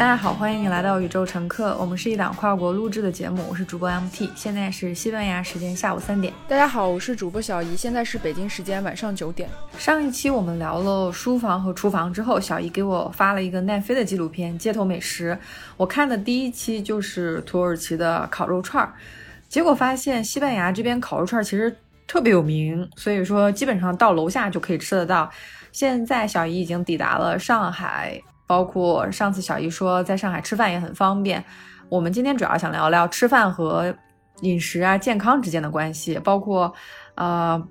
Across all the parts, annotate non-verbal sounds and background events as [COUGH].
大家好，欢迎你来到宇宙乘客。我们是一档跨国录制的节目，我是主播 MT，现在是西班牙时间下午三点。大家好，我是主播小姨，现在是北京时间晚上九点。上一期我们聊了书房和厨房之后，小姨给我发了一个奈飞的纪录片《街头美食》，我看的第一期就是土耳其的烤肉串儿，结果发现西班牙这边烤肉串儿其实特别有名，所以说基本上到楼下就可以吃得到。现在小姨已经抵达了上海。包括上次小姨说在上海吃饭也很方便，我们今天主要想聊聊吃饭和饮食啊健康之间的关系，包括，呃，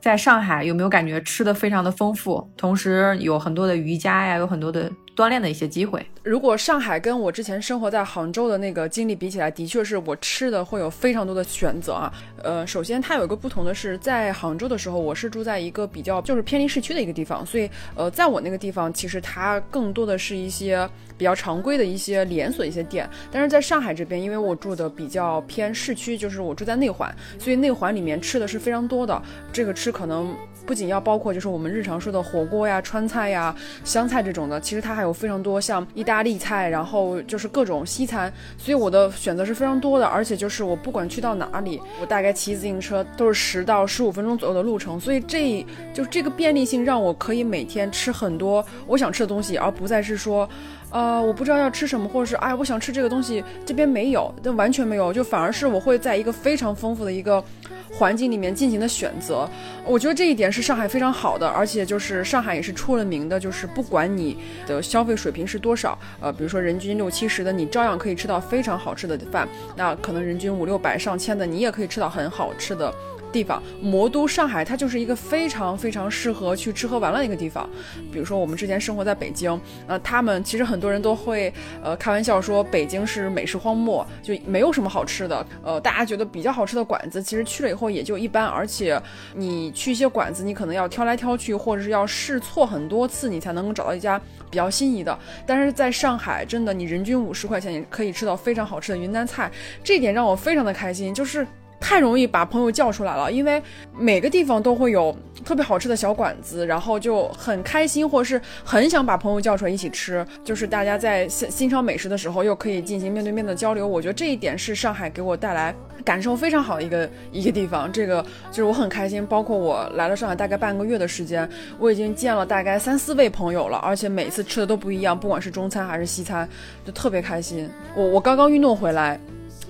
在上海有没有感觉吃的非常的丰富，同时有很多的瑜伽呀，有很多的。锻炼的一些机会。如果上海跟我之前生活在杭州的那个经历比起来，的确是我吃的会有非常多的选择啊。呃，首先它有一个不同的是，在杭州的时候，我是住在一个比较就是偏离市区的一个地方，所以呃，在我那个地方，其实它更多的是一些比较常规的一些连锁一些店。但是在上海这边，因为我住的比较偏市区，就是我住在内环，所以内环里面吃的是非常多的。这个吃可能不仅要包括就是我们日常说的火锅呀、川菜呀、湘菜这种的，其实它还有。有非常多像意大利菜，然后就是各种西餐，所以我的选择是非常多的。而且就是我不管去到哪里，我大概骑自行车都是十到十五分钟左右的路程，所以这就这个便利性让我可以每天吃很多我想吃的东西，而不再是说，呃，我不知道要吃什么，或者是哎，我想吃这个东西这边没有，但完全没有，就反而是我会在一个非常丰富的一个。环境里面进行的选择，我觉得这一点是上海非常好的，而且就是上海也是出了名的，就是不管你的消费水平是多少，呃，比如说人均六七十的，你照样可以吃到非常好吃的饭，那可能人均五六百上千的，你也可以吃到很好吃的。地方，魔都上海，它就是一个非常非常适合去吃喝玩乐的一个地方。比如说，我们之前生活在北京，呃，他们其实很多人都会呃开玩笑说，北京是美食荒漠，就没有什么好吃的。呃，大家觉得比较好吃的馆子，其实去了以后也就一般。而且你去一些馆子，你可能要挑来挑去，或者是要试错很多次，你才能够找到一家比较心仪的。但是在上海，真的，你人均五十块钱也可以吃到非常好吃的云南菜，这点让我非常的开心，就是。太容易把朋友叫出来了，因为每个地方都会有特别好吃的小馆子，然后就很开心，或是很想把朋友叫出来一起吃。就是大家在欣欣赏美食的时候，又可以进行面对面的交流。我觉得这一点是上海给我带来感受非常好的一个一个地方。这个就是我很开心。包括我来了上海大概半个月的时间，我已经见了大概三四位朋友了，而且每次吃的都不一样，不管是中餐还是西餐，就特别开心。我我刚刚运动回来。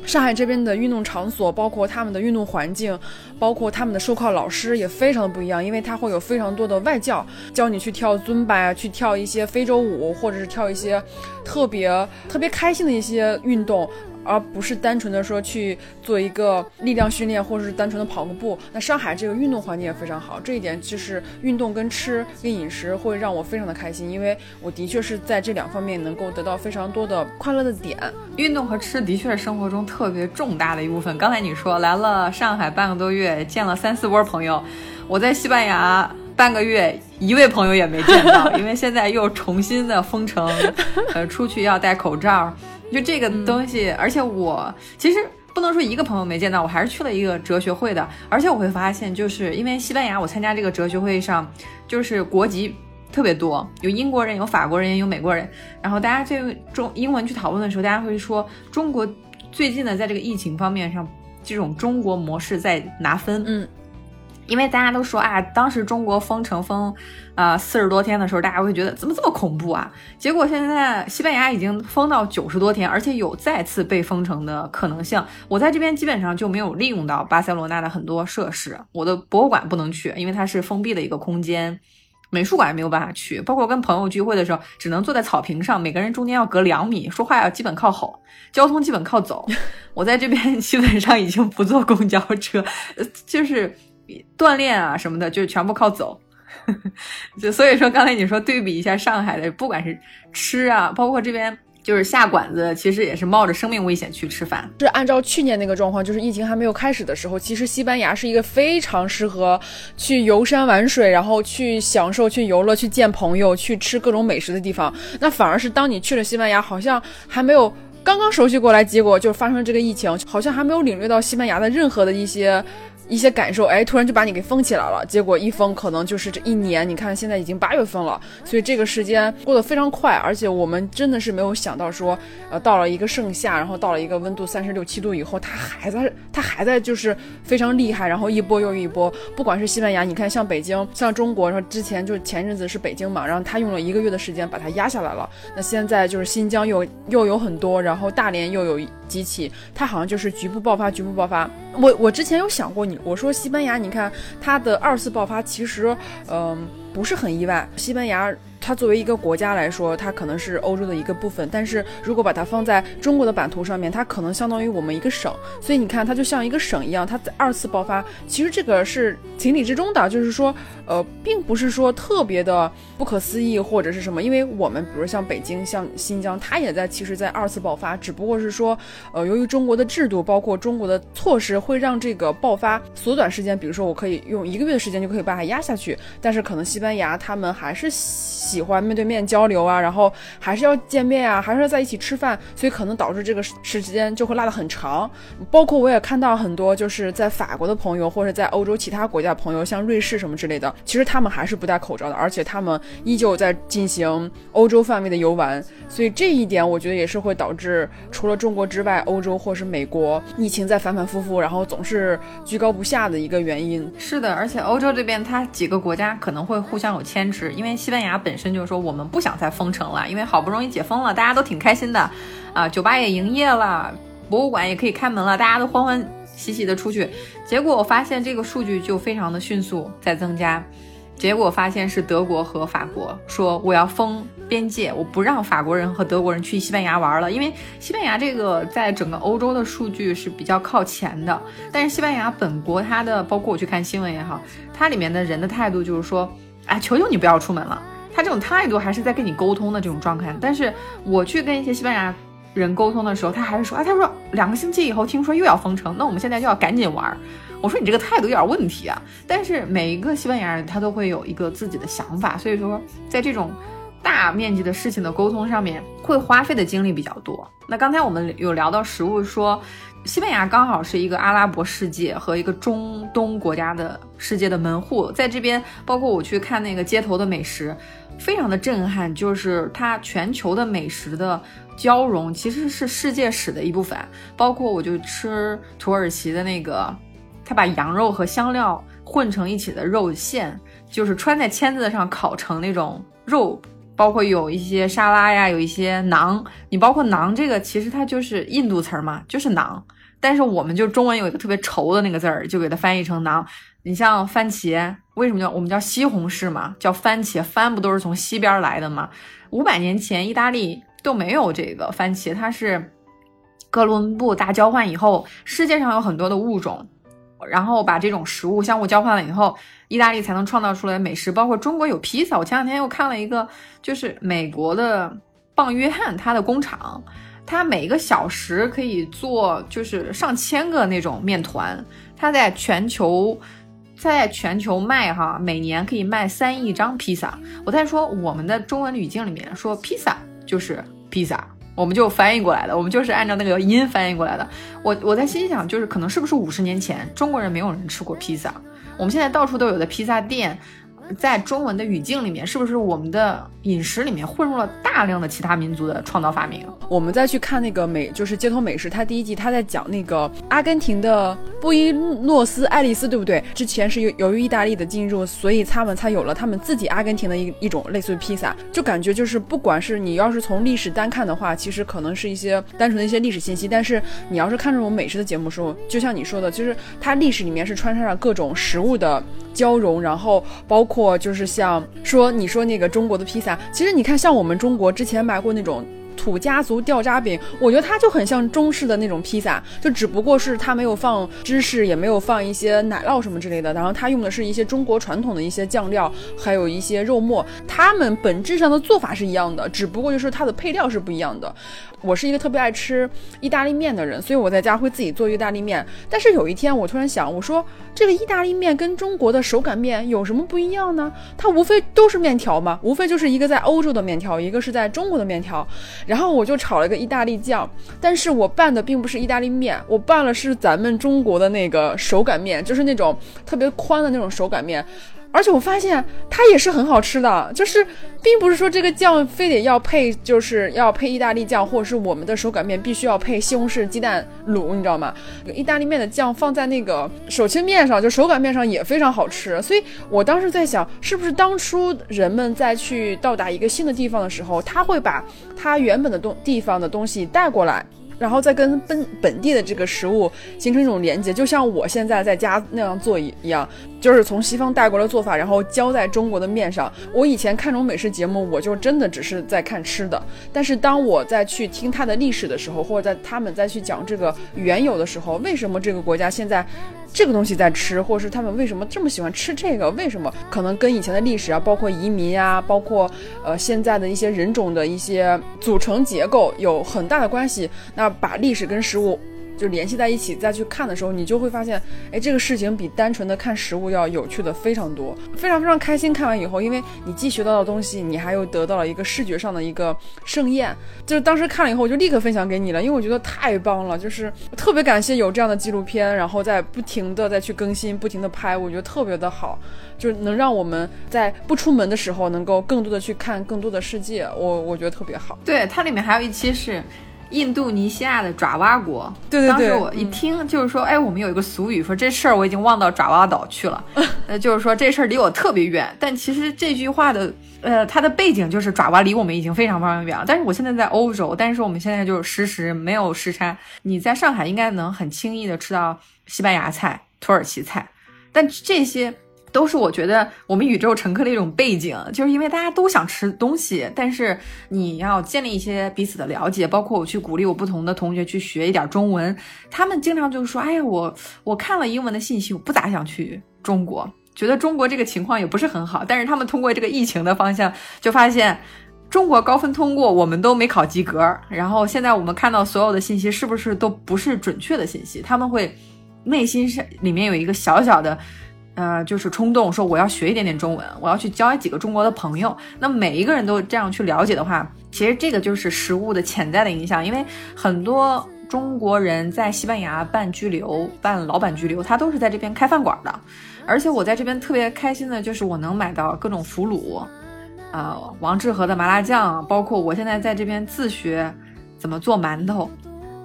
上海这边的运动场所，包括他们的运动环境，包括他们的授课老师也非常的不一样，因为他会有非常多的外教教你去跳尊巴呀，去跳一些非洲舞，或者是跳一些特别特别开心的一些运动。而不是单纯的说去做一个力量训练，或者是单纯的跑个步。那上海这个运动环境也非常好，这一点就是运动跟吃跟饮食会让我非常的开心，因为我的确是在这两方面能够得到非常多的快乐的点。运动和吃的确是生活中特别重大的一部分。刚才你说来了上海半个多月，见了三四波朋友，我在西班牙半个月，一位朋友也没见到，因为现在又重新的封城，呃，出去要戴口罩。就这个东西，而且我其实不能说一个朋友没见到，我还是去了一个哲学会的。而且我会发现，就是因为西班牙，我参加这个哲学会上，就是国籍特别多，有英国人，有法国人，有美国人。然后大家这中英文去讨论的时候，大家会说中国最近呢，在这个疫情方面上，这种中国模式在拿分。嗯。因为大家都说啊，当时中国封城封，啊四十多天的时候，大家会觉得怎么这么恐怖啊？结果现在西班牙已经封到九十多天，而且有再次被封城的可能性。我在这边基本上就没有利用到巴塞罗那的很多设施，我的博物馆不能去，因为它是封闭的一个空间，美术馆也没有办法去，包括跟朋友聚会的时候，只能坐在草坪上，每个人中间要隔两米，说话要基本靠吼，交通基本靠走。[LAUGHS] 我在这边基本上已经不坐公交车，就是。锻炼啊什么的，就全部靠走，[LAUGHS] 就所以说刚才你说对比一下上海的，不管是吃啊，包括这边就是下馆子，其实也是冒着生命危险去吃饭。是按照去年那个状况，就是疫情还没有开始的时候，其实西班牙是一个非常适合去游山玩水，然后去享受、去游乐、去见朋友、去吃各种美食的地方。那反而是当你去了西班牙，好像还没有刚刚熟悉过来，结果就发生这个疫情，好像还没有领略到西班牙的任何的一些。一些感受，哎，突然就把你给封起来了。结果一封可能就是这一年，你看现在已经八月份了，所以这个时间过得非常快，而且我们真的是没有想到说，呃，到了一个盛夏，然后到了一个温度三十六七度以后，它还在，它还在就是非常厉害，然后一波又一波。不管是西班牙，你看像北京，像中国，说之前就前阵子是北京嘛，然后它用了一个月的时间把它压下来了。那现在就是新疆又又有很多，然后大连又有几起，它好像就是局部爆发，局部爆发。我我之前有想过你，我说西班牙，你看它的二次爆发，其实嗯不是很意外，西班牙。它作为一个国家来说，它可能是欧洲的一个部分，但是如果把它放在中国的版图上面，它可能相当于我们一个省，所以你看，它就像一个省一样，它在二次爆发，其实这个是情理之中的，就是说，呃，并不是说特别的不可思议或者是什么，因为我们比如像北京、像新疆，它也在其实，在二次爆发，只不过是说，呃，由于中国的制度，包括中国的措施，会让这个爆发缩短时间，比如说我可以用一个月的时间就可以把它压下去，但是可能西班牙他们还是喜喜欢面对面交流啊，然后还是要见面啊，还是要在一起吃饭，所以可能导致这个时间就会拉得很长。包括我也看到很多就是在法国的朋友，或者在欧洲其他国家朋友，像瑞士什么之类的，其实他们还是不戴口罩的，而且他们依旧在进行欧洲范围的游玩。所以这一点，我觉得也是会导致除了中国之外，欧洲或是美国疫情在反反复复，然后总是居高不下的一个原因。是的，而且欧洲这边它几个国家可能会互相有牵制，因为西班牙本身就是说我们不想再封城了，因为好不容易解封了，大家都挺开心的，啊，酒吧也营业了，博物馆也可以开门了，大家都欢欢喜喜的出去。结果我发现这个数据就非常的迅速在增加，结果发现是德国和法国说我要封边界，我不让法国人和德国人去西班牙玩了，因为西班牙这个在整个欧洲的数据是比较靠前的，但是西班牙本国它的包括我去看新闻也好，它里面的人的态度就是说，哎，求求你不要出门了。他这种态度还是在跟你沟通的这种状态，但是我去跟一些西班牙人沟通的时候，他还是说，啊，他说两个星期以后听说又要封城，那我们现在就要赶紧玩。我说你这个态度有点问题啊。但是每一个西班牙人他都会有一个自己的想法，所以说在这种大面积的事情的沟通上面，会花费的精力比较多。那刚才我们有聊到食物，说西班牙刚好是一个阿拉伯世界和一个中东国家的世界的门户，在这边，包括我去看那个街头的美食。非常的震撼，就是它全球的美食的交融，其实是世界史的一部分。包括我就吃土耳其的那个，他把羊肉和香料混成一起的肉馅，就是穿在签子上烤成那种肉。包括有一些沙拉呀，有一些馕。你包括馕这个，其实它就是印度词儿嘛，就是馕。但是我们就中文有一个特别稠的那个字儿，就给它翻译成馕。你像番茄，为什么叫我们叫西红柿嘛？叫番茄，番不都是从西边来的吗？五百年前意大利都没有这个番茄，它是哥伦布大交换以后，世界上有很多的物种，然后把这种食物相互交换了以后，意大利才能创造出来美食。包括中国有披萨，我前两天又看了一个，就是美国的棒约翰他的工厂，他每个小时可以做就是上千个那种面团，他在全球。在全球卖哈，每年可以卖三亿张披萨。我在说我们的中文语境里面说披萨就是披萨，我们就翻译过来的，我们就是按照那个音翻译过来的。我我在心想，就是可能是不是五十年前中国人没有人吃过披萨，我们现在到处都有的披萨店。在中文的语境里面，是不是我们的饮食里面混入了大量的其他民族的创造发明？我们再去看那个美，就是街头美食，它第一季它在讲那个阿根廷的布宜诺斯艾利斯，对不对？之前是由由于意大利的进入，所以他们才有了他们自己阿根廷的一一种类似于披萨，就感觉就是不管是你要是从历史单看的话，其实可能是一些单纯的一些历史信息，但是你要是看这种美食的节目时候，就像你说的，其实它历史里面是穿插着各种食物的交融，然后包括。就是像说你说那个中国的披萨，其实你看像我们中国之前买过那种土家族掉渣饼，我觉得它就很像中式的那种披萨，就只不过是它没有放芝士，也没有放一些奶酪什么之类的，然后它用的是一些中国传统的一些酱料，还有一些肉末，它们本质上的做法是一样的，只不过就是它的配料是不一样的。我是一个特别爱吃意大利面的人，所以我在家会自己做意大利面。但是有一天，我突然想，我说这个意大利面跟中国的手擀面有什么不一样呢？它无非都是面条嘛，无非就是一个在欧洲的面条，一个是在中国的面条。然后我就炒了一个意大利酱，但是我拌的并不是意大利面，我拌了是咱们中国的那个手擀面，就是那种特别宽的那种手擀面。而且我发现它也是很好吃的，就是并不是说这个酱非得要配，就是要配意大利酱，或者是我们的手擀面必须要配西红柿鸡蛋卤，你知道吗？意大利面的酱放在那个手切面上，就手擀面上也非常好吃。所以我当时在想，是不是当初人们在去到达一个新的地方的时候，他会把他原本的东地方的东西带过来。然后再跟本本地的这个食物形成一种连接，就像我现在在家那样做一一样，就是从西方带过来做法，然后浇在中国的面上。我以前看这种美食节目，我就真的只是在看吃的。但是当我在去听它的历史的时候，或者在他们再去讲这个缘由的时候，为什么这个国家现在？这个东西在吃，或者是他们为什么这么喜欢吃这个？为什么可能跟以前的历史啊，包括移民啊，包括呃现在的一些人种的一些组成结构有很大的关系？那把历史跟食物。就联系在一起再去看的时候，你就会发现，哎，这个事情比单纯的看实物要有趣的非常多，非常非常开心。看完以后，因为你既学到的东西，你还又得到了一个视觉上的一个盛宴。就是当时看了以后，我就立刻分享给你了，因为我觉得太棒了，就是特别感谢有这样的纪录片，然后在不停的再去更新，不停的拍，我觉得特别的好，就是能让我们在不出门的时候，能够更多的去看更多的世界，我我觉得特别好。对，它里面还有一期是。印度尼西亚的爪哇国，对对对，当时我一听就是说，哎，我们有一个俗语说这事儿我已经忘到爪哇岛去了，[LAUGHS] 呃，就是说这事儿离我特别远。但其实这句话的，呃，它的背景就是爪哇离我们已经非常非常远了。但是我现在在欧洲，但是我们现在就是实时没有时差。你在上海应该能很轻易的吃到西班牙菜、土耳其菜，但这些。都是我觉得我们宇宙乘客的一种背景，就是因为大家都想吃东西，但是你要建立一些彼此的了解，包括我去鼓励我不同的同学去学一点中文，他们经常就是说，哎呀，我我看了英文的信息，我不咋想去中国，觉得中国这个情况也不是很好，但是他们通过这个疫情的方向，就发现中国高分通过，我们都没考及格，然后现在我们看到所有的信息是不是都不是准确的信息，他们会内心是里面有一个小小的。呃，就是冲动说我要学一点点中文，我要去交几个中国的朋友。那每一个人都这样去了解的话，其实这个就是食物的潜在的影响。因为很多中国人在西班牙办居留、办老板居留，他都是在这边开饭馆的。而且我在这边特别开心的就是我能买到各种腐乳，呃，王致和的麻辣酱，包括我现在在这边自学怎么做馒头，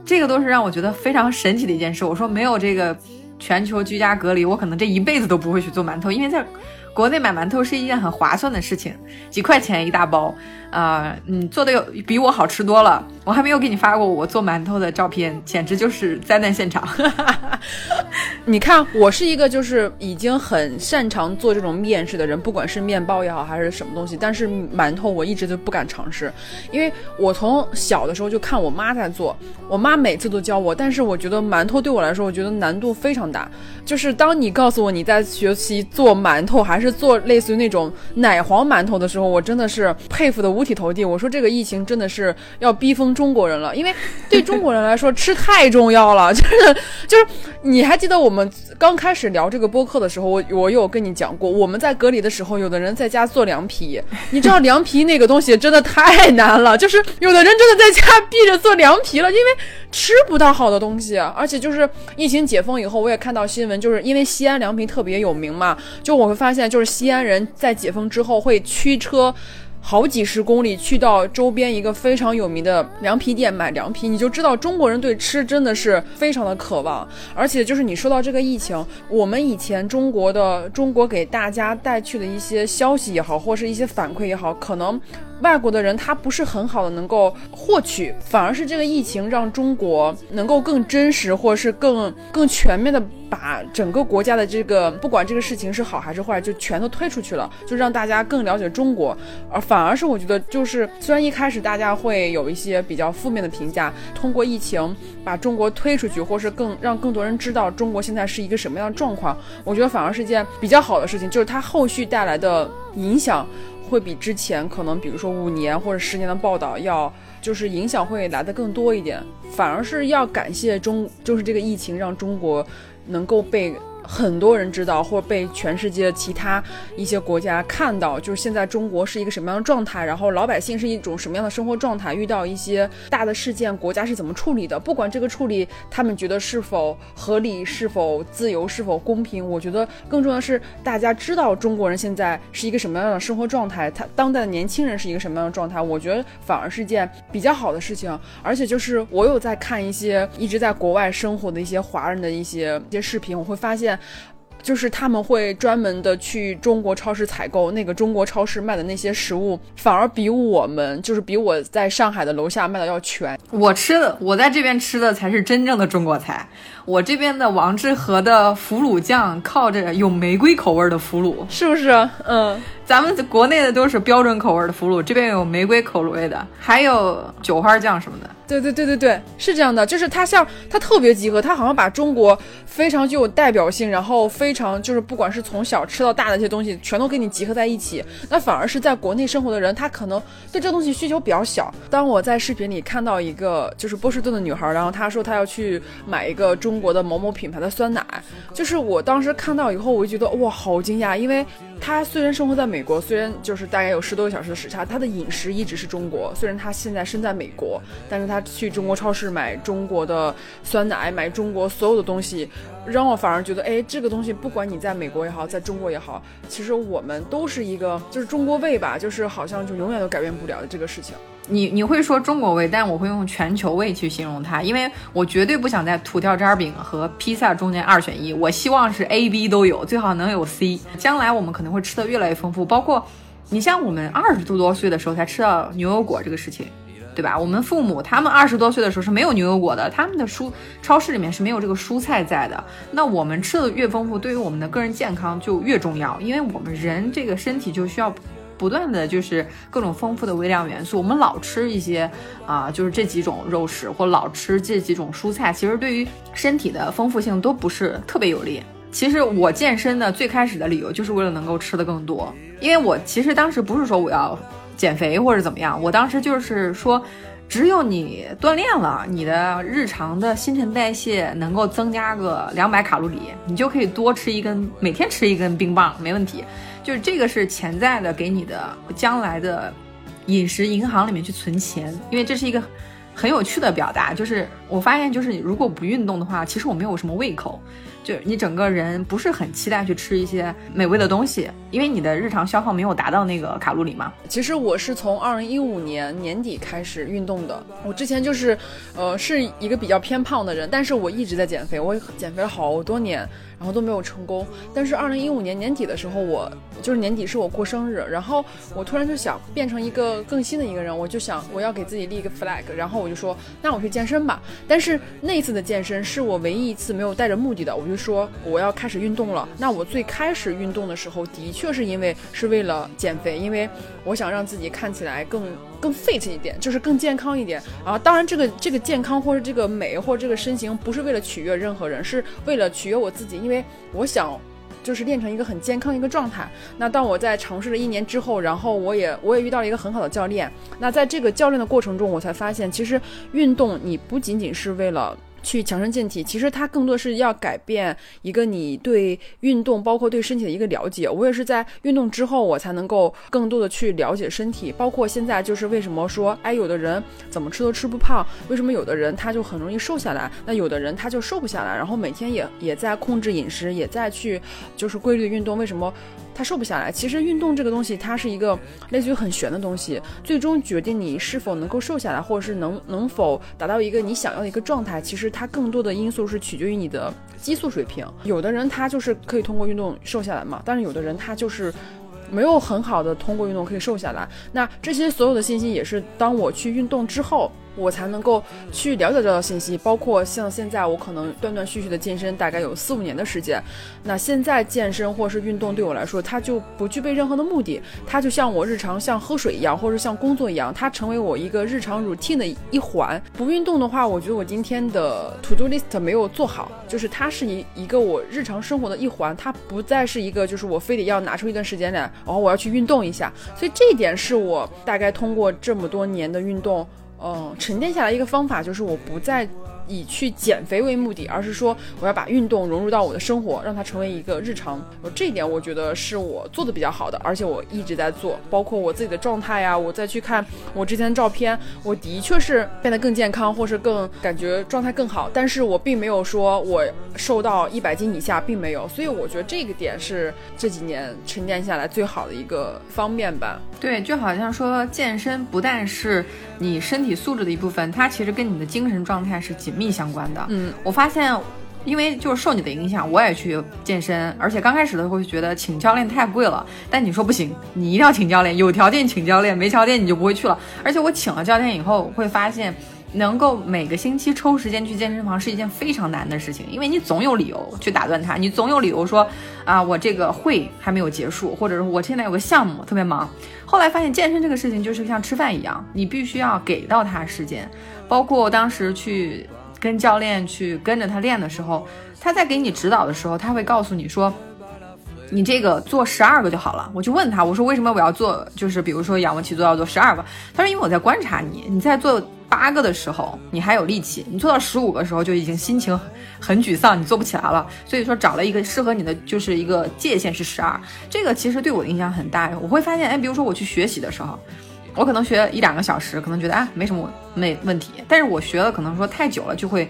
这个都是让我觉得非常神奇的一件事。我说没有这个。全球居家隔离，我可能这一辈子都不会去做馒头，因为在国内买馒头是一件很划算的事情，几块钱一大包。啊，嗯，做的有比我好吃多了。我还没有给你发过我做馒头的照片，简直就是灾难现场。[LAUGHS] 你看，我是一个就是已经很擅长做这种面食的人，不管是面包也好，还是什么东西。但是馒头我一直都不敢尝试，因为我从小的时候就看我妈在做，我妈每次都教我，但是我觉得馒头对我来说，我觉得难度非常大。就是当你告诉我你在学习做馒头，还是是做类似于那种奶黄馒头的时候，我真的是佩服的。五体投地，我说这个疫情真的是要逼疯中国人了，因为对中国人来说吃太重要了，就是就是，你还记得我们刚开始聊这个播客的时候，我我有跟你讲过，我们在隔离的时候，有的人在家做凉皮，你知道凉皮那个东西真的太难了，就是有的人真的在家闭着做凉皮了，因为吃不到好的东西，而且就是疫情解封以后，我也看到新闻，就是因为西安凉皮特别有名嘛，就我会发现，就是西安人在解封之后会驱车。好几十公里去到周边一个非常有名的凉皮店买凉皮，你就知道中国人对吃真的是非常的渴望。而且就是你说到这个疫情，我们以前中国的中国给大家带去的一些消息也好，或是一些反馈也好，可能。外国的人他不是很好的能够获取，反而是这个疫情让中国能够更真实，或者是更更全面的把整个国家的这个不管这个事情是好还是坏，就全都推出去了，就让大家更了解中国。而反而是我觉得，就是虽然一开始大家会有一些比较负面的评价，通过疫情把中国推出去，或是更让更多人知道中国现在是一个什么样的状况，我觉得反而是一件比较好的事情，就是它后续带来的影响。会比之前可能，比如说五年或者十年的报道要，就是影响会来的更多一点。反而是要感谢中，就是这个疫情让中国能够被很多人知道，或者被全世界其他一些国家看到，就是现在中国是一个什么样的状态，然后老百姓是一种什么样的生活状态，遇到一些大的事件，国家是怎么处理的？不管这个处理他们觉得是否合理、是否自由、是否公平，我觉得更重要的是大家知道中国人现在是一个什么样的生活状态，他当代的年轻人是一个什么样的状态，我觉得反而是件比较好的事情。而且就是我有在看一些一直在国外生活的一些华人的一些一些视频，我会发现。就是他们会专门的去中国超市采购，那个中国超市卖的那些食物，反而比我们就是比我在上海的楼下卖的要全。我吃的，我在这边吃的才是真正的中国菜。我这边的王致和的腐乳酱，靠着有玫瑰口味的腐乳，是不是？嗯。咱们国内的都是标准口味的腐乳，这边有玫瑰口味的，还有酒花酱什么的。对对对对对，是这样的，就是它像它特别集合，它好像把中国非常具有代表性，然后非常就是不管是从小吃到大的一些东西，全都给你集合在一起。那反而是在国内生活的人，他可能对这东西需求比较小。当我在视频里看到一个就是波士顿的女孩，然后她说她要去买一个中中国的某某品牌的酸奶，就是我当时看到以后，我就觉得哇，好惊讶，因为他虽然生活在。美国虽然就是大概有十多个小时的时差，他的饮食一直是中国。虽然他现在身在美国，但是他去中国超市买中国的酸奶，买中国所有的东西，让我反而觉得，哎，这个东西不管你在美国也好，在中国也好，其实我们都是一个就是中国味吧，就是好像就永远都改变不了的这个事情。你你会说中国味，但我会用全球味去形容它，因为我绝对不想在土条渣饼和披萨中间二选一，我希望是 A、B 都有，最好能有 C。将来我们可能会吃的越来越丰富，包括你像我们二十多多岁的时候才吃到牛油果这个事情，对吧？我们父母他们二十多岁的时候是没有牛油果的，他们的蔬超市里面是没有这个蔬菜在的。那我们吃的越丰富，对于我们的个人健康就越重要，因为我们人这个身体就需要。不断的就是各种丰富的微量元素，我们老吃一些啊，就是这几种肉食或老吃这几种蔬菜，其实对于身体的丰富性都不是特别有利。其实我健身的最开始的理由就是为了能够吃的更多，因为我其实当时不是说我要减肥或者怎么样，我当时就是说，只有你锻炼了，你的日常的新陈代谢能够增加个两百卡路里，你就可以多吃一根，每天吃一根冰棒，没问题。就是这个是潜在的，给你的将来的饮食银行里面去存钱，因为这是一个很有趣的表达。就是我发现，就是如果不运动的话，其实我没有什么胃口。就你整个人不是很期待去吃一些美味的东西，因为你的日常消耗没有达到那个卡路里嘛。其实我是从二零一五年年底开始运动的，我之前就是，呃，是一个比较偏胖的人，但是我一直在减肥，我减肥了好多年，然后都没有成功。但是二零一五年年底的时候，我就是年底是我过生日，然后我突然就想变成一个更新的一个人，我就想我要给自己立一个 flag，然后我就说那我去健身吧。但是那次的健身是我唯一一次没有带着目的的，我就。说我要开始运动了，那我最开始运动的时候，的确是因为是为了减肥，因为我想让自己看起来更更 fit 一点，就是更健康一点啊。当然，这个这个健康或者这个美或者这个身形，不是为了取悦任何人，是为了取悦我自己，因为我想就是练成一个很健康一个状态。那当我在尝试了一年之后，然后我也我也遇到了一个很好的教练。那在这个教练的过程中，我才发现，其实运动你不仅仅是为了。去强身健体，其实它更多是要改变一个你对运动，包括对身体的一个了解。我也是在运动之后，我才能够更多的去了解身体。包括现在就是为什么说，哎，有的人怎么吃都吃不胖，为什么有的人他就很容易瘦下来，那有的人他就瘦不下来，然后每天也也在控制饮食，也在去就是规律运动，为什么？他瘦不下来。其实运动这个东西，它是一个类似于很玄的东西。最终决定你是否能够瘦下来，或者是能能否达到一个你想要的一个状态，其实它更多的因素是取决于你的激素水平。有的人他就是可以通过运动瘦下来嘛，但是有的人他就是没有很好的通过运动可以瘦下来。那这些所有的信息也是当我去运动之后。我才能够去了解这条信息，包括像现在我可能断断续续的健身，大概有四五年的时间。那现在健身或是运动对我来说，它就不具备任何的目的，它就像我日常像喝水一样，或者像工作一样，它成为我一个日常 routine 的一环。不运动的话，我觉得我今天的 to do list 没有做好，就是它是一一个我日常生活的一环，它不再是一个就是我非得要拿出一段时间来，然后我要去运动一下。所以这一点是我大概通过这么多年的运动。嗯，沉淀下来一个方法就是，我不再以去减肥为目的，而是说我要把运动融入到我的生活，让它成为一个日常。这一点我觉得是我做的比较好的，而且我一直在做。包括我自己的状态呀，我再去看我之前的照片，我的确是变得更健康，或是更感觉状态更好。但是我并没有说我瘦到一百斤以下，并没有。所以我觉得这个点是这几年沉淀下来最好的一个方面吧。对，就好像说健身不但是你身体素质的一部分，它其实跟你的精神状态是紧密相关的。嗯，我发现，因为就是受你的影响，我也去健身，而且刚开始的时候就觉得请教练太贵了，但你说不行，你一定要请教练，有条件请教练，没条件你就不会去了。而且我请了教练以后，会发现。能够每个星期抽时间去健身房是一件非常难的事情，因为你总有理由去打断他，你总有理由说啊，我这个会还没有结束，或者是我现在有个项目特别忙。后来发现健身这个事情就是像吃饭一样，你必须要给到他时间。包括当时去跟教练去跟着他练的时候，他在给你指导的时候，他会告诉你说，你这个做十二个就好了。我就问他，我说为什么我要做，就是比如说仰卧起坐要做十二个？他说因为我在观察你，你在做。八个的时候你还有力气，你做到十五个的时候就已经心情很沮丧，你做不起来了。所以说找了一个适合你的，就是一个界限是十二。这个其实对我的影响很大。我会发现，哎，比如说我去学习的时候，我可能学一两个小时，可能觉得啊没什么没问题。但是我学了可能说太久了就会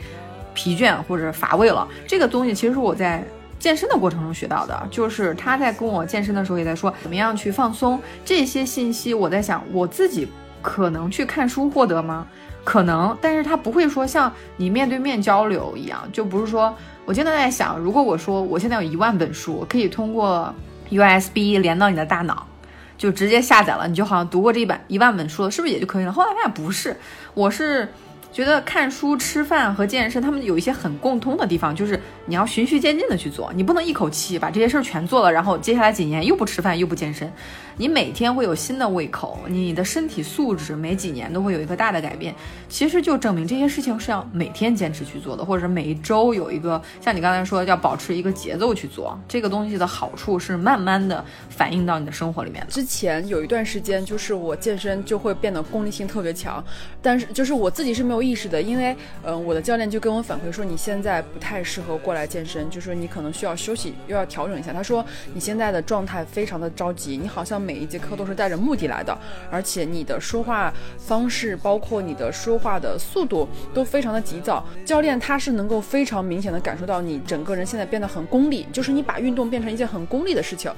疲倦或者乏味了。这个东西其实是我在健身的过程中学到的，就是他在跟我健身的时候也在说怎么样去放松。这些信息我在想，我自己可能去看书获得吗？可能，但是他不会说像你面对面交流一样，就不是说，我现在在想，如果我说我现在有一万本书，可以通过 USB 连到你的大脑，就直接下载了，你就好像读过这一百一万本书了，是不是也就可以了？后来发现不是，我是。觉得看书、吃饭和健身，他们有一些很共通的地方，就是你要循序渐进的去做，你不能一口气把这些事儿全做了，然后接下来几年又不吃饭又不健身。你每天会有新的胃口，你的身体素质每几年都会有一个大的改变。其实就证明这些事情是要每天坚持去做的，或者每一周有一个像你刚才说要保持一个节奏去做。这个东西的好处是慢慢的反映到你的生活里面。之前有一段时间，就是我健身就会变得功利性特别强，但是就是我自己是没有。意识的，因为嗯，我的教练就跟我反馈说，你现在不太适合过来健身，就说你可能需要休息，又要调整一下。他说你现在的状态非常的着急，你好像每一节课都是带着目的来的，而且你的说话方式，包括你的说话的速度都非常的急躁。教练他是能够非常明显的感受到你整个人现在变得很功利，就是你把运动变成一件很功利的事情。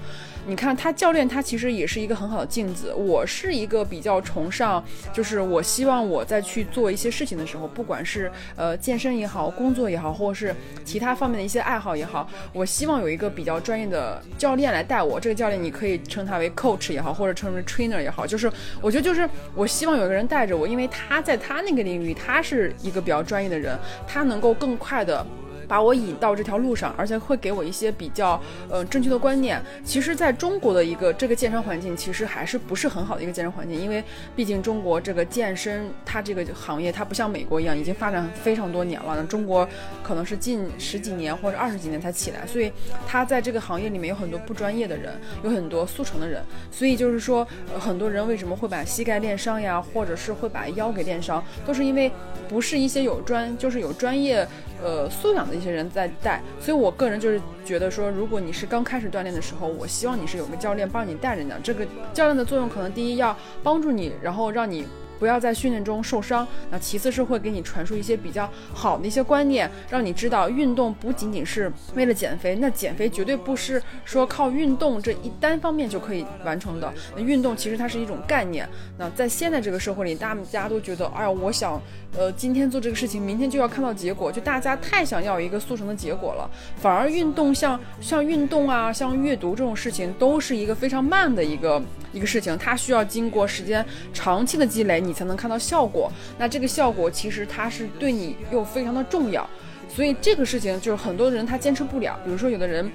你看他教练，他其实也是一个很好的镜子。我是一个比较崇尚，就是我希望我在去做一些事情的时候，不管是呃健身也好，工作也好，或者是其他方面的一些爱好也好，我希望有一个比较专业的教练来带我。这个教练你可以称他为 coach 也好，或者称为 trainer 也好，就是我觉得就是我希望有个人带着我，因为他在他那个领域，他是一个比较专业的人，他能够更快的。把我引到这条路上，而且会给我一些比较呃正确的观念。其实，在中国的一个这个健身环境，其实还是不是很好的一个健身环境，因为毕竟中国这个健身它这个行业，它不像美国一样已经发展非常多年了。那中国可能是近十几年或者二十几年才起来，所以它在这个行业里面有很多不专业的人，有很多速成的人。所以就是说，很多人为什么会把膝盖练伤呀，或者是会把腰给练伤，都是因为不是一些有专就是有专业。呃，素养的一些人在带，所以我个人就是觉得说，如果你是刚开始锻炼的时候，我希望你是有个教练帮你带着你。这个教练的作用可能第一要帮助你，然后让你。不要在训练中受伤。那其次是会给你传输一些比较好的一些观念，让你知道运动不仅仅是为了减肥。那减肥绝对不是说靠运动这一单方面就可以完成的。那运动其实它是一种概念。那在现在这个社会里，大家都觉得，哎呀，我想，呃，今天做这个事情，明天就要看到结果，就大家太想要一个速成的结果了。反而运动像像运动啊，像阅读这种事情，都是一个非常慢的一个一个事情，它需要经过时间长期的积累。你才能看到效果，那这个效果其实它是对你又非常的重要，所以这个事情就是很多人他坚持不了。比如说有的人，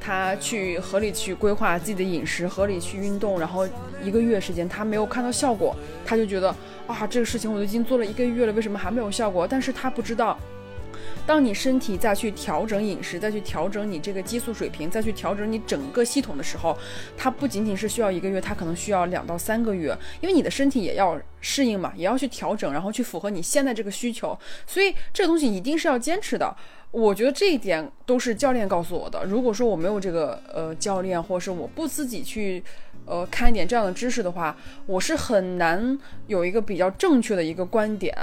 他去合理去规划自己的饮食，合理去运动，然后一个月时间他没有看到效果，他就觉得啊这个事情我都已经做了一个月了，为什么还没有效果？但是他不知道。当你身体再去调整饮食，再去调整你这个激素水平，再去调整你整个系统的时候，它不仅仅是需要一个月，它可能需要两到三个月，因为你的身体也要适应嘛，也要去调整，然后去符合你现在这个需求，所以这个东西一定是要坚持的。我觉得这一点都是教练告诉我的。如果说我没有这个呃教练，或者是我不自己去呃看一点这样的知识的话，我是很难有一个比较正确的一个观点。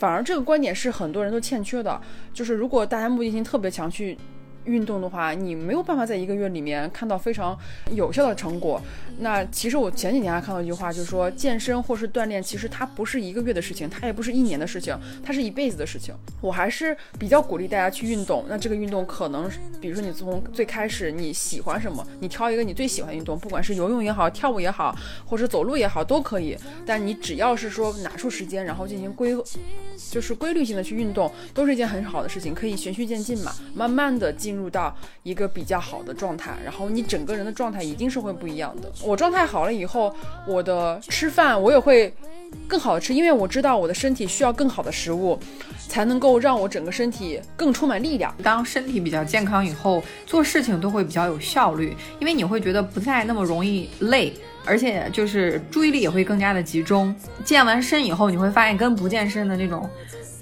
反而这个观点是很多人都欠缺的，就是如果大家目的性特别强去。运动的话，你没有办法在一个月里面看到非常有效的成果。那其实我前几年还看到一句话，就是说健身或是锻炼，其实它不是一个月的事情，它也不是一年的事情，它是一辈子的事情。我还是比较鼓励大家去运动。那这个运动可能，比如说你从最开始你喜欢什么，你挑一个你最喜欢运动，不管是游泳也好，跳舞也好，或者走路也好，都可以。但你只要是说拿出时间，然后进行规，就是规律性的去运动，都是一件很好的事情，可以循序渐进嘛，慢慢的进。进入到一个比较好的状态，然后你整个人的状态一定是会不一样的。我状态好了以后，我的吃饭我也会更好的吃，因为我知道我的身体需要更好的食物，才能够让我整个身体更充满力量。当身体比较健康以后，做事情都会比较有效率，因为你会觉得不再那么容易累，而且就是注意力也会更加的集中。健完身以后，你会发现跟不健身的那种。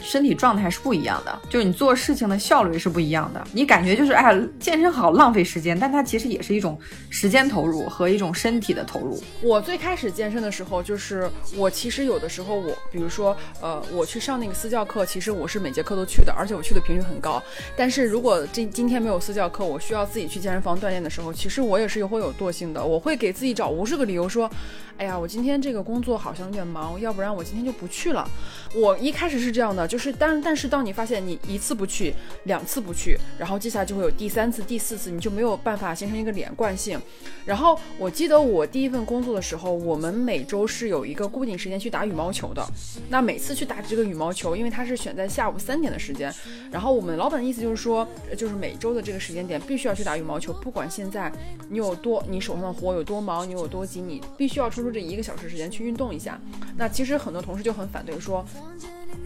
身体状态是不一样的，就是你做事情的效率是不一样的。你感觉就是哎，健身好浪费时间，但它其实也是一种时间投入和一种身体的投入。我最开始健身的时候，就是我其实有的时候我，比如说呃，我去上那个私教课，其实我是每节课都去的，而且我去的频率很高。但是如果这今天没有私教课，我需要自己去健身房锻炼的时候，其实我也是会有惰性的，我会给自己找无数个理由说，哎呀，我今天这个工作好像有点忙，要不然我今天就不去了。我一开始是这样的。就是，但但是当你发现你一次不去，两次不去，然后接下来就会有第三次、第四次，你就没有办法形成一个连贯性。然后我记得我第一份工作的时候，我们每周是有一个固定时间去打羽毛球的。那每次去打这个羽毛球，因为它是选在下午三点的时间，然后我们老板的意思就是说，就是每周的这个时间点必须要去打羽毛球，不管现在你有多，你手上的活有多忙，你有多急，你必须要抽出这一个小时时间去运动一下。那其实很多同事就很反对说。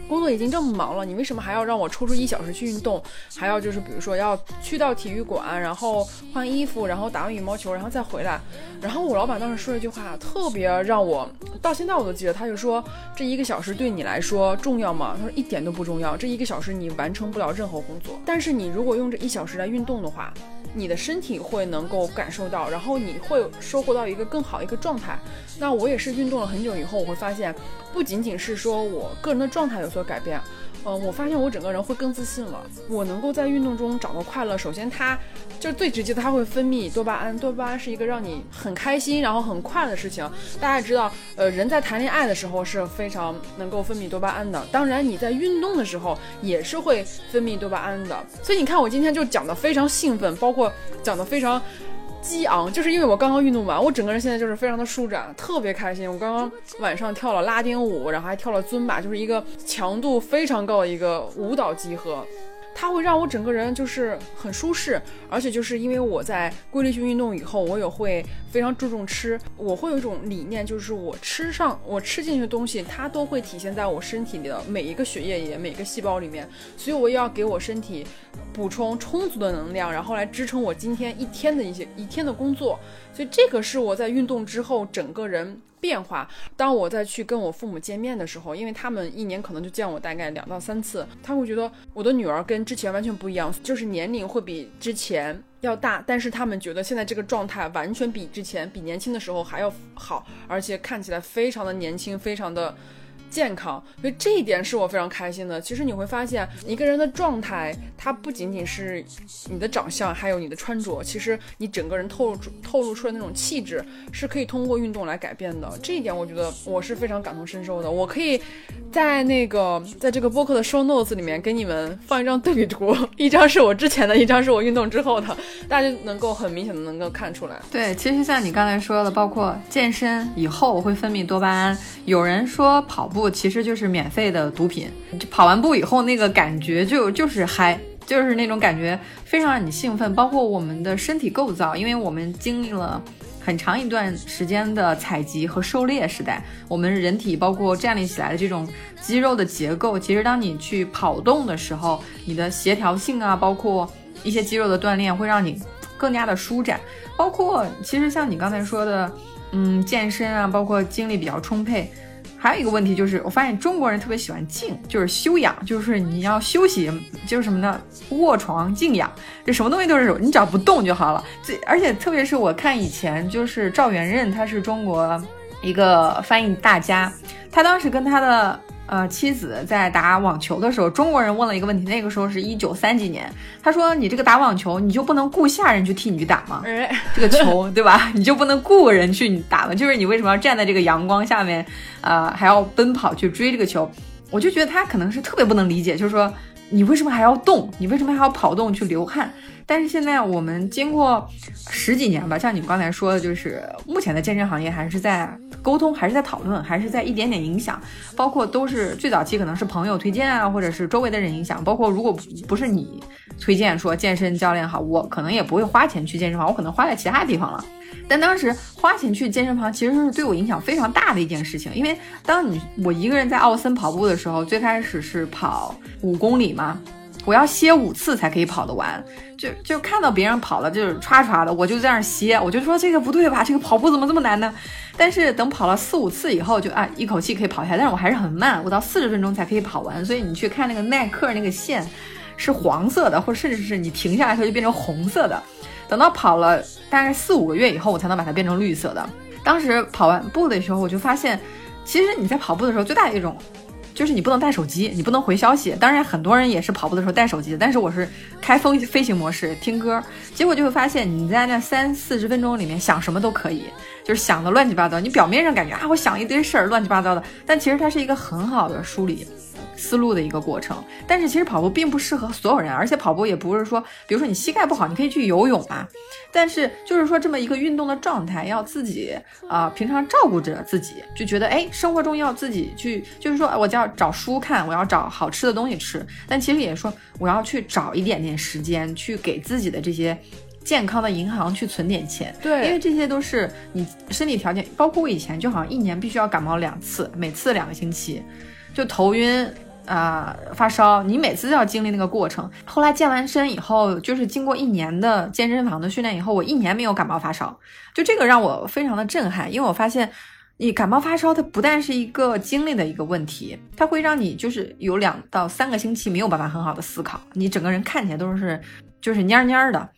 工作已经这么忙了，你为什么还要让我抽出一小时去运动？还要就是比如说要去到体育馆，然后换衣服，然后打完羽毛球，然后再回来。然后我老板当时说了一句话，特别让我到现在我都记得。他就说这一个小时对你来说重要吗？他说一点都不重要。这一个小时你完成不了任何工作。但是你如果用这一小时来运动的话，你的身体会能够感受到，然后你会收获到一个更好一个状态。那我也是运动了很久以后，我会发现，不仅仅是说我个人的状态有所改变。嗯，我发现我整个人会更自信了。我能够在运动中找到快乐。首先，它就是最直接的，它会分泌多巴胺。多巴胺是一个让你很开心，然后很快乐的事情。大家知道，呃，人在谈恋爱的时候是非常能够分泌多巴胺的。当然，你在运动的时候也是会分泌多巴胺的。所以你看，我今天就讲的非常兴奋，包括讲的非常。激昂，就是因为我刚刚运动完，我整个人现在就是非常的舒展，特别开心。我刚刚晚上跳了拉丁舞，然后还跳了尊巴，就是一个强度非常高的一个舞蹈集合。它会让我整个人就是很舒适，而且就是因为我在规律性运动以后，我也会非常注重吃。我会有一种理念，就是我吃上我吃进去的东西，它都会体现在我身体里的每一个血液里、每个细胞里面。所以我要给我身体补充充足的能量，然后来支撑我今天一天的一些一天的工作。所以这个是我在运动之后整个人。变化。当我再去跟我父母见面的时候，因为他们一年可能就见我大概两到三次，他会觉得我的女儿跟之前完全不一样，就是年龄会比之前要大，但是他们觉得现在这个状态完全比之前比年轻的时候还要好，而且看起来非常的年轻，非常的。健康，所以这一点是我非常开心的。其实你会发现，一个人的状态，它不仅仅是你的长相，还有你的穿着。其实你整个人透露出透露出的那种气质，是可以通过运动来改变的。这一点，我觉得我是非常感同身受的。我可以在那个在这个播客的 show notes 里面给你们放一张对比图，一张是我之前的，一张是我运动之后的，[LAUGHS] 大家就能够很明显的能够看出来。对，其实像你刚才说的，包括健身以后会分泌多巴胺，有人说跑步。其实就是免费的毒品，就跑完步以后那个感觉就就是嗨，就是那种感觉非常让你兴奋。包括我们的身体构造，因为我们经历了很长一段时间的采集和狩猎时代，我们人体包括站立起来的这种肌肉的结构，其实当你去跑动的时候，你的协调性啊，包括一些肌肉的锻炼，会让你更加的舒展。包括其实像你刚才说的，嗯，健身啊，包括精力比较充沛。还有一个问题就是，我发现中国人特别喜欢静，就是修养，就是你要休息，就是什么呢？卧床静养，这什么东西都是你只要不动就好了。这而且特别是我看以前就是赵元任，他是中国一个翻译大家，他当时跟他的。呃，妻子在打网球的时候，中国人问了一个问题。那个时候是一九三几年，他说：“你这个打网球，你就不能雇下人去替你去打吗？这个球，对吧？你就不能雇人去打吗？就是你为什么要站在这个阳光下面，呃，还要奔跑去追这个球？我就觉得他可能是特别不能理解，就是说你为什么还要动？你为什么还要跑动去流汗？”但是现在我们经过十几年吧，像你们刚才说的，就是目前的健身行业还是在沟通，还是在讨论，还是在一点点影响，包括都是最早期可能是朋友推荐啊，或者是周围的人影响，包括如果不是你推荐说健身教练好，我可能也不会花钱去健身房，我可能花在其他地方了。但当时花钱去健身房其实是对我影响非常大的一件事情，因为当你我一个人在奥森跑步的时候，最开始是跑五公里嘛。我要歇五次才可以跑得完，就就看到别人跑了就是歘歘的，我就在那歇，我就说这个不对吧，这个跑步怎么这么难呢？但是等跑了四五次以后，就啊一口气可以跑下来，但是我还是很慢，我到四十分钟才可以跑完。所以你去看那个耐克那个线是黄色的，或者甚至是你停下来时候就变成红色的。等到跑了大概四五个月以后，我才能把它变成绿色的。当时跑完步的时候，我就发现，其实你在跑步的时候最大的一种。就是你不能带手机，你不能回消息。当然，很多人也是跑步的时候带手机，但是我是开风飞行模式听歌，结果就会发现你在那三四十分钟里面想什么都可以，就是想的乱七八糟。你表面上感觉啊，我想一堆事儿乱七八糟的，但其实它是一个很好的梳理。思路的一个过程，但是其实跑步并不适合所有人，而且跑步也不是说，比如说你膝盖不好，你可以去游泳啊。但是就是说这么一个运动的状态，要自己啊，平常照顾着自己，就觉得哎，生活中要自己去，就是说我要找书看，我要找好吃的东西吃。但其实也说我要去找一点点时间，去给自己的这些健康的银行去存点钱。对，因为这些都是你身体条件，包括我以前就好像一年必须要感冒两次，每次两个星期，就头晕。啊，发烧，你每次都要经历那个过程。后来健完身以后，就是经过一年的健身房的训练以后，我一年没有感冒发烧，就这个让我非常的震撼。因为我发现，你感冒发烧，它不但是一个精力的一个问题，它会让你就是有两到三个星期没有办法很好的思考，你整个人看起来都是就是蔫蔫的。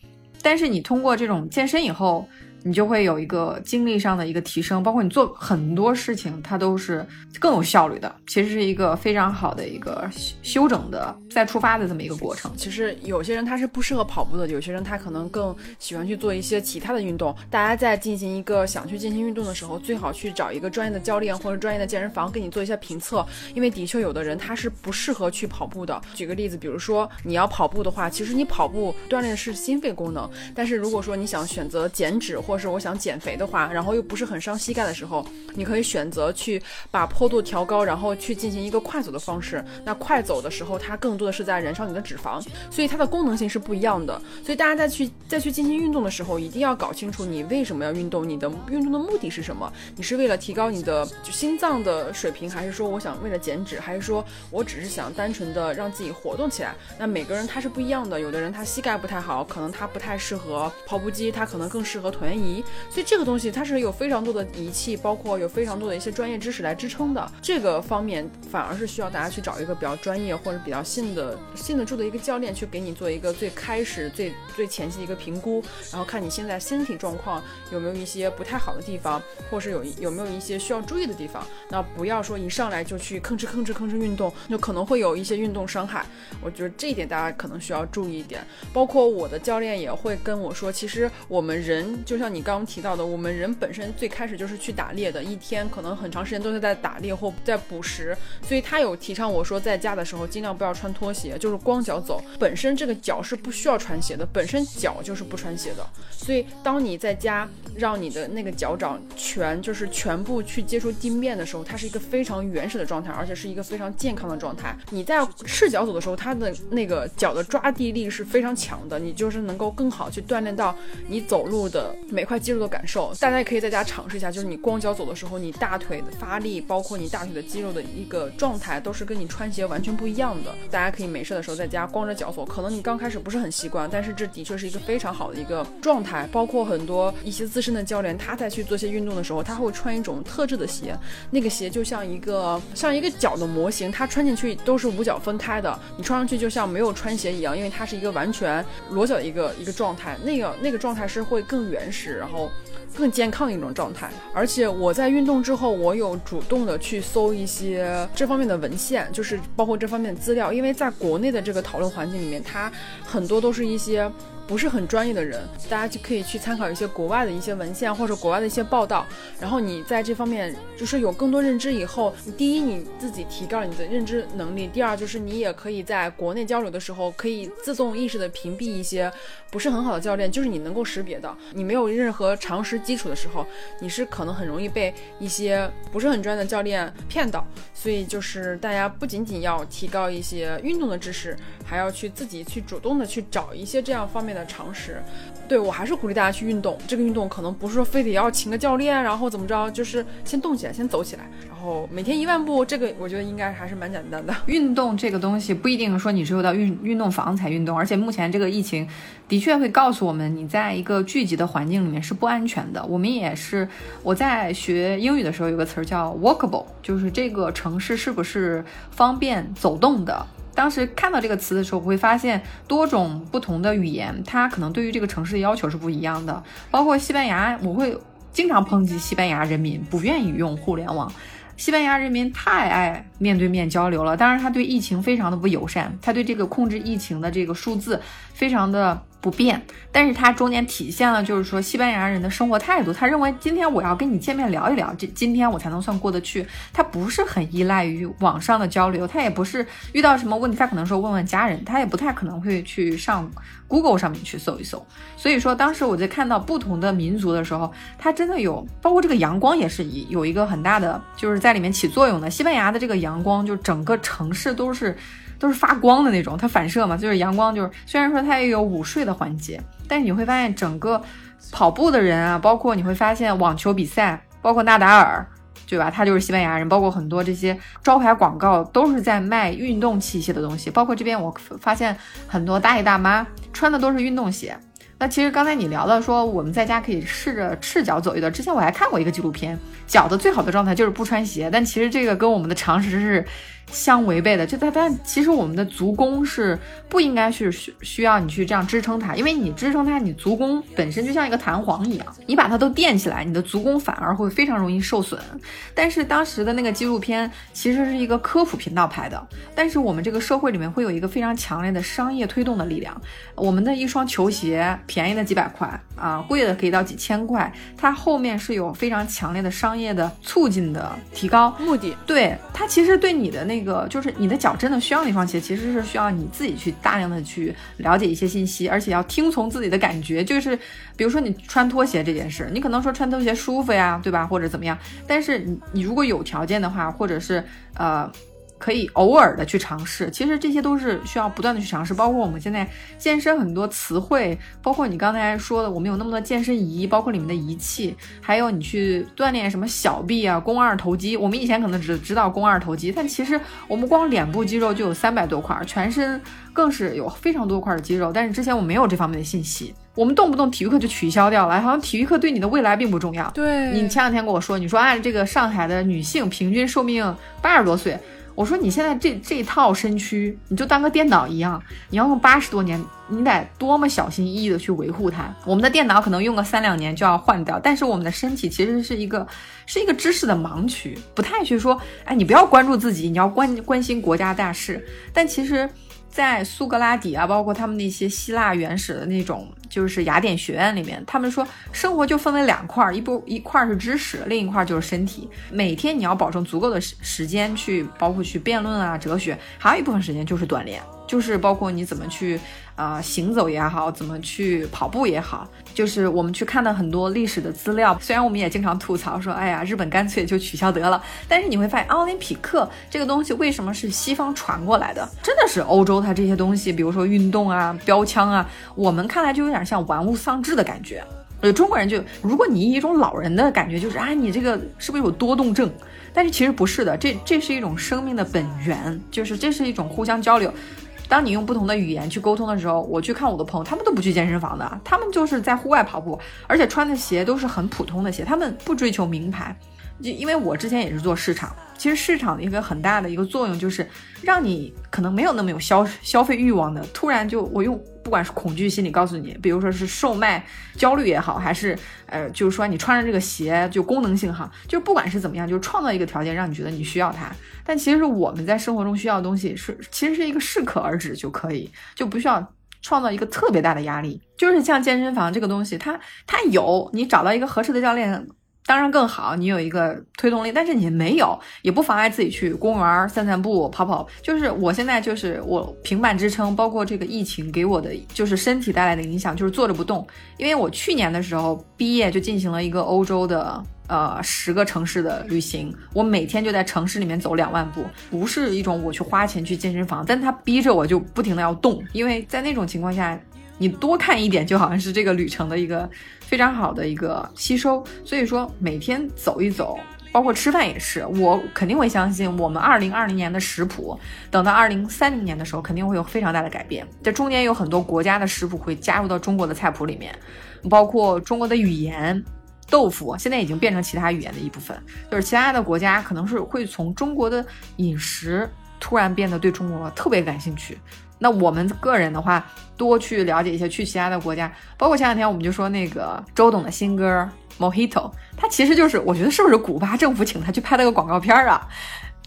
但是你通过这种健身以后。你就会有一个精力上的一个提升，包括你做很多事情，它都是更有效率的。其实是一个非常好的一个修整的再出发的这么一个过程。其实有些人他是不适合跑步的，有些人他可能更喜欢去做一些其他的运动。大家在进行一个想去进行运动的时候，最好去找一个专业的教练或者专业的健身房给你做一下评测，因为的确有的人他是不适合去跑步的。举个例子，比如说你要跑步的话，其实你跑步锻炼的是心肺功能，但是如果说你想选择减脂或者是我想减肥的话，然后又不是很伤膝盖的时候，你可以选择去把坡度调高，然后去进行一个快走的方式。那快走的时候，它更多是在燃烧你的脂肪，所以它的功能性是不一样的。所以大家在去再去进行运动的时候，一定要搞清楚你为什么要运动，你的运动的目的是什么？你是为了提高你的就心脏的水平，还是说我想为了减脂，还是说我只是想单纯的让自己活动起来？那每个人他是不一样的，有的人他膝盖不太好，可能他不太适合跑步机，他可能更适合椭圆仪。所以这个东西它是有非常多的仪器，包括有非常多的一些专业知识来支撑的。这个方面反而是需要大家去找一个比较专业或者比较信的信得住的一个教练，去给你做一个最开始最最前期的一个评估，然后看你现在身体状况有没有一些不太好的地方，或是有有没有一些需要注意的地方。那不要说一上来就去吭哧吭哧吭哧运动，就可能会有一些运动伤害。我觉得这一点大家可能需要注意一点。包括我的教练也会跟我说，其实我们人就像你刚刚提到的。我们人本身最开始就是去打猎的，一天可能很长时间都是在打猎或在捕食，所以他有提倡我说在家的时候尽量不要穿拖鞋，就是光脚走。本身这个脚是不需要穿鞋的，本身脚就是不穿鞋的。所以当你在家让你的那个脚掌全就是全部去接触地面的时候，它是一个非常原始的状态，而且是一个非常健康的状态。你在赤脚走的时候，它的那个脚的抓地力是非常强的，你就是能够更好去锻炼到你走路的每块肌肉的感受。大家也可以在家尝试一下，就是你光脚走的时候，你大腿的发力，包括你大腿的肌肉的一个状态，都是跟你穿鞋完全不一样的。大家可以没事的时候在家光着脚走，可能你刚开始不是很习惯，但是这的确是一个非常好的一个状态。包括很多一些资深的教练，他在去做些运动的时候，他会穿一种特制的鞋，那个鞋就像一个像一个脚的模型，它穿进去都是五脚分开的，你穿上去就像没有穿鞋一样，因为它是一个完全裸脚的一个一个状态，那个那个状态是会更原始，然后。更健康的一种状态，而且我在运动之后，我有主动的去搜一些这方面的文献，就是包括这方面的资料，因为在国内的这个讨论环境里面，它很多都是一些。不是很专业的人，大家就可以去参考一些国外的一些文献或者国外的一些报道，然后你在这方面就是有更多认知以后，第一你自己提高了你的认知能力，第二就是你也可以在国内交流的时候，可以自动意识的屏蔽一些不是很好的教练，就是你能够识别的，你没有任何常识基础的时候，你是可能很容易被一些不是很专业的教练骗到，所以就是大家不仅仅要提高一些运动的知识，还要去自己去主动的去找一些这样方面。的常识，对我还是鼓励大家去运动。这个运动可能不是说非得要请个教练，然后怎么着，就是先动起来，先走起来，然后每天一万步，这个我觉得应该还是蛮简单的。运动这个东西不一定说你只有到运运动房才运动，而且目前这个疫情的确会告诉我们，你在一个聚集的环境里面是不安全的。我们也是，我在学英语的时候有个词儿叫 walkable，就是这个城市是不是方便走动的。当时看到这个词的时候，我会发现多种不同的语言，它可能对于这个城市的要求是不一样的。包括西班牙，我会经常抨击西班牙人民不愿意用互联网。西班牙人民太爱面对面交流了，当然他对疫情非常的不友善，他对这个控制疫情的这个数字非常的。不变，但是它中间体现了，就是说西班牙人的生活态度。他认为今天我要跟你见面聊一聊，这今天我才能算过得去。他不是很依赖于网上的交流，他也不是遇到什么问题，他可能说问问家人，他也不太可能会去上 Google 上面去搜一搜。所以说，当时我在看到不同的民族的时候，他真的有，包括这个阳光也是有一个很大的，就是在里面起作用的。西班牙的这个阳光，就整个城市都是。都是发光的那种，它反射嘛，就是阳光。就是虽然说它也有午睡的环节，但是你会发现整个跑步的人啊，包括你会发现网球比赛，包括纳达尔，对吧？他就是西班牙人。包括很多这些招牌广告都是在卖运动器械的东西。包括这边我发现很多大爷大妈穿的都是运动鞋。那其实刚才你聊到说我们在家可以试着赤脚走一段，之前我还看过一个纪录片，脚的最好的状态就是不穿鞋。但其实这个跟我们的常识是。相违背的，就它但其实我们的足弓是不应该是需需要你去这样支撑它，因为你支撑它，你足弓本身就像一个弹簧一样，你把它都垫起来，你的足弓反而会非常容易受损。但是当时的那个纪录片其实是一个科普频道拍的，但是我们这个社会里面会有一个非常强烈的商业推动的力量，我们的一双球鞋便宜的几百块啊，贵的可以到几千块，它后面是有非常强烈的商业的促进的提高目的，对它其实对你的那。那个就是你的脚真的需要那双鞋，其实是需要你自己去大量的去了解一些信息，而且要听从自己的感觉。就是比如说你穿拖鞋这件事，你可能说穿拖鞋舒服呀，对吧？或者怎么样？但是你你如果有条件的话，或者是呃。可以偶尔的去尝试，其实这些都是需要不断的去尝试。包括我们现在健身很多词汇，包括你刚才说的，我们有那么多健身仪，包括里面的仪器，还有你去锻炼什么小臂啊、肱二头肌。我们以前可能只知道肱二头肌，但其实我们光脸部肌肉就有三百多块，全身更是有非常多块的肌肉。但是之前我没有这方面的信息，我们动不动体育课就取消掉了，好像体育课对你的未来并不重要。对你前两天跟我说，你说啊，这个上海的女性平均寿命八十多岁。我说你现在这这套身躯，你就当个电脑一样，你要用八十多年，你得多么小心翼翼的去维护它。我们的电脑可能用个三两年就要换掉，但是我们的身体其实是一个是一个知识的盲区，不太去说，哎，你不要关注自己，你要关关心国家大事。但其实。在苏格拉底啊，包括他们那些希腊原始的那种，就是雅典学院里面，他们说生活就分为两块，一部一块是知识，另一块就是身体。每天你要保证足够的时时间去，包括去辩论啊、哲学，还有一部分时间就是锻炼。就是包括你怎么去啊行走也好，怎么去跑步也好，就是我们去看到很多历史的资料。虽然我们也经常吐槽说，哎呀，日本干脆就取消得了。但是你会发现，奥林匹克这个东西为什么是西方传过来的？真的是欧洲它这些东西，比如说运动啊、标枪啊，我们看来就有点像玩物丧志的感觉。呃，中国人就，如果你以一种老人的感觉，就是啊，你这个是不是有多动症？但是其实不是的，这这是一种生命的本源，就是这是一种互相交流。当你用不同的语言去沟通的时候，我去看我的朋友，他们都不去健身房的，他们就是在户外跑步，而且穿的鞋都是很普通的鞋，他们不追求名牌。就因为我之前也是做市场，其实市场的一个很大的一个作用就是让你可能没有那么有消消费欲望的，突然就我用不管是恐惧心理告诉你，比如说是售卖焦虑也好，还是呃就是说你穿着这个鞋就功能性哈，就不管是怎么样，就是创造一个条件让你觉得你需要它。但其实我们在生活中需要的东西是其实是一个适可而止就可以，就不需要创造一个特别大的压力。就是像健身房这个东西，它它有你找到一个合适的教练。当然更好，你有一个推动力，但是你没有，也不妨碍自己去公园散散步、跑跑。就是我现在就是我平板支撑，包括这个疫情给我的就是身体带来的影响，就是坐着不动。因为我去年的时候毕业就进行了一个欧洲的呃十个城市的旅行，我每天就在城市里面走两万步，不是一种我去花钱去健身房，但他逼着我就不停的要动，因为在那种情况下。你多看一点，就好像是这个旅程的一个非常好的一个吸收。所以说，每天走一走，包括吃饭也是，我肯定会相信，我们二零二零年的食谱，等到二零三零年的时候，肯定会有非常大的改变。这中间有很多国家的食谱会加入到中国的菜谱里面，包括中国的语言，豆腐现在已经变成其他语言的一部分，就是其他的国家可能是会从中国的饮食突然变得对中国特别感兴趣。那我们个人的话，多去了解一些，去其他的国家，包括前两天我们就说那个周董的新歌《Mojito》，他其实就是我觉得是不是古巴政府请他去拍了个广告片啊，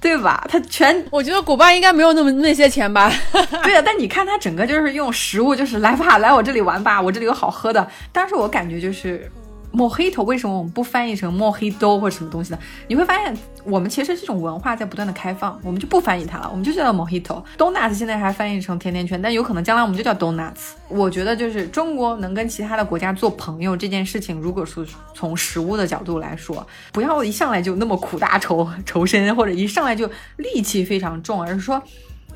对吧？他全 [LAUGHS] 我觉得古巴应该没有那么那些钱吧？[LAUGHS] 对呀，但你看他整个就是用食物，就是来吧，来我这里玩吧，我这里有好喝的。但是我感觉就是。Mojito 为什么我们不翻译成 Mojito 或者什么东西呢？你会发现，我们其实这种文化在不断的开放，我们就不翻译它了，我们就叫 Mojito。Donuts 现在还翻译成甜甜圈，但有可能将来我们就叫 Donuts。我觉得就是中国能跟其他的国家做朋友这件事情，如果说从食物的角度来说，不要一上来就那么苦大仇仇深，或者一上来就戾气非常重，而是说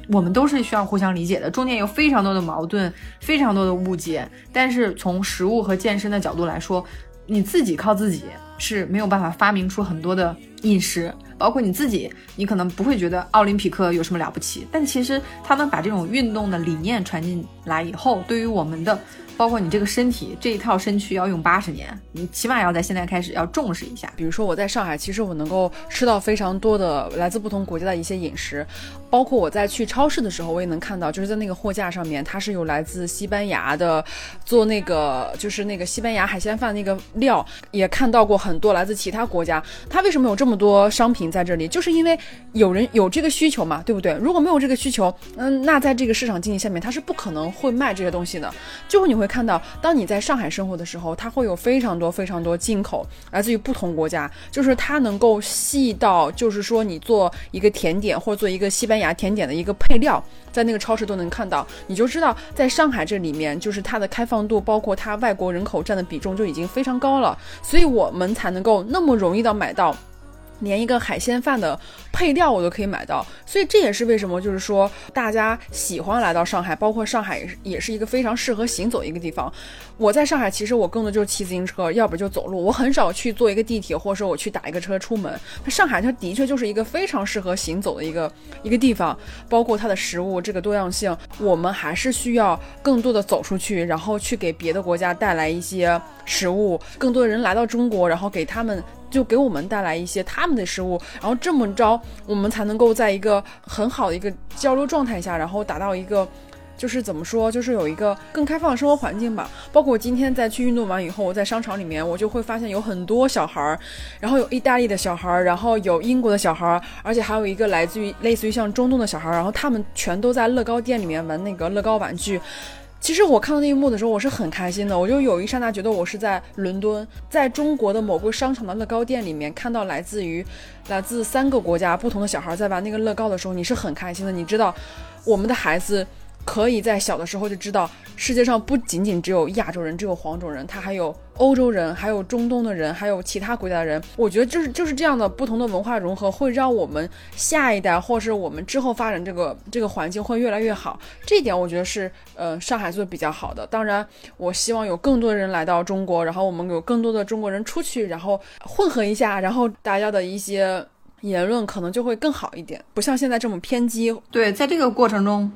我们都是需要互相理解的，中间有非常多的矛盾，非常多的误解，但是从食物和健身的角度来说。你自己靠自己是没有办法发明出很多的饮食，包括你自己，你可能不会觉得奥林匹克有什么了不起，但其实他们把这种运动的理念传进来以后，对于我们的。包括你这个身体这一套身躯要用八十年，你起码要在现在开始要重视一下。比如说我在上海，其实我能够吃到非常多的来自不同国家的一些饮食，包括我在去超市的时候，我也能看到，就是在那个货架上面，它是有来自西班牙的做那个就是那个西班牙海鲜饭那个料，也看到过很多来自其他国家。它为什么有这么么多商品在这里？就是因为有人有这个需求嘛，对不对？如果没有这个需求，嗯，那在这个市场经济下面，它是不可能会卖这些东西的。就会你会。看到，当你在上海生活的时候，它会有非常多非常多进口，来自于不同国家，就是它能够细到，就是说你做一个甜点或者做一个西班牙甜点的一个配料，在那个超市都能看到，你就知道在上海这里面，就是它的开放度，包括它外国人口占的比重就已经非常高了，所以我们才能够那么容易的买到。连一个海鲜饭的配料我都可以买到，所以这也是为什么，就是说大家喜欢来到上海，包括上海也是一个非常适合行走的一个地方。我在上海其实我更多就是骑自行车，要不就走路，我很少去坐一个地铁，或者说我去打一个车出门。上海它的确就是一个非常适合行走的一个一个地方，包括它的食物这个多样性，我们还是需要更多的走出去，然后去给别的国家带来一些食物，更多的人来到中国，然后给他们。就给我们带来一些他们的食物，然后这么着，我们才能够在一个很好的一个交流状态下，然后达到一个，就是怎么说，就是有一个更开放的生活环境吧。包括我今天在去运动完以后，我在商场里面，我就会发现有很多小孩儿，然后有意大利的小孩儿，然后有英国的小孩儿，而且还有一个来自于类似于像中东的小孩儿，然后他们全都在乐高店里面玩那个乐高玩具。其实我看到那一幕的时候，我是很开心的。我就有一刹那觉得我是在伦敦，在中国的某个商场的乐高店里面看到来自于来自三个国家不同的小孩在玩那个乐高的时候，你是很开心的。你知道，我们的孩子可以在小的时候就知道，世界上不仅仅只有亚洲人，只有黄种人，他还有欧洲人，还有中东的人，还有其他国家的人。我觉得就是就是这样的不同的文化融合，会让我们下一代，或是我们之后发展这个这个环境会越来越好。这一点我觉得是呃上海做的比较好的。当然，我希望有更多人来到中国，然后我们有更多的中国人出去，然后混合一下，然后大家的一些言论可能就会更好一点，不像现在这么偏激。对，在这个过程中。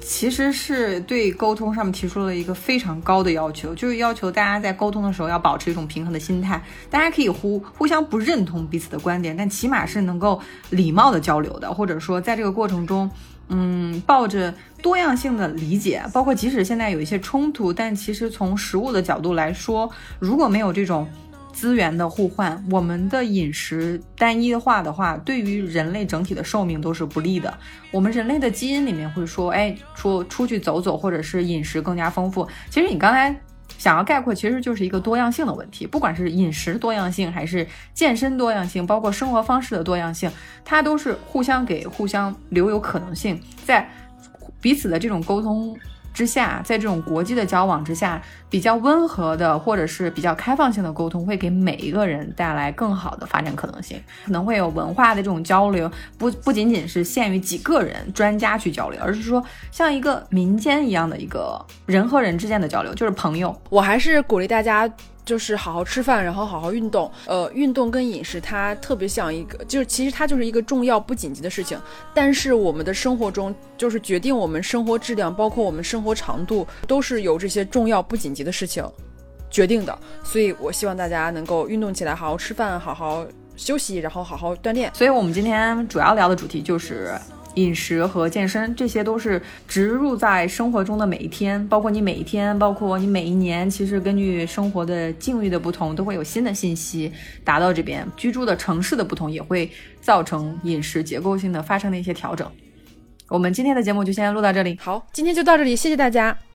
其实是对沟通上面提出了一个非常高的要求，就是要求大家在沟通的时候要保持一种平衡的心态。大家可以互互相不认同彼此的观点，但起码是能够礼貌的交流的，或者说在这个过程中，嗯，抱着多样性的理解。包括即使现在有一些冲突，但其实从食物的角度来说，如果没有这种。资源的互换，我们的饮食单一化的话，对于人类整体的寿命都是不利的。我们人类的基因里面会说，哎，出出去走走，或者是饮食更加丰富。其实你刚才想要概括，其实就是一个多样性的问题。不管是饮食多样性，还是健身多样性，包括生活方式的多样性，它都是互相给互相留有可能性，在彼此的这种沟通。之下，在这种国际的交往之下，比较温和的或者是比较开放性的沟通，会给每一个人带来更好的发展可能性。可能会有文化的这种交流，不不仅仅是限于几个人专家去交流，而是说像一个民间一样的一个人和人之间的交流，就是朋友。我还是鼓励大家。就是好好吃饭，然后好好运动。呃，运动跟饮食它特别像一个，就是其实它就是一个重要不紧急的事情。但是我们的生活中，就是决定我们生活质量，包括我们生活长度，都是由这些重要不紧急的事情决定的。所以我希望大家能够运动起来，好好吃饭，好好休息，然后好好锻炼。所以我们今天主要聊的主题就是。饮食和健身，这些都是植入在生活中的每一天，包括你每一天，包括你每一年，其实根据生活的境遇的不同，都会有新的信息达到这边。居住的城市的不同，也会造成饮食结构性的发生的一些调整。我们今天的节目就先录到这里，好，今天就到这里，谢谢大家。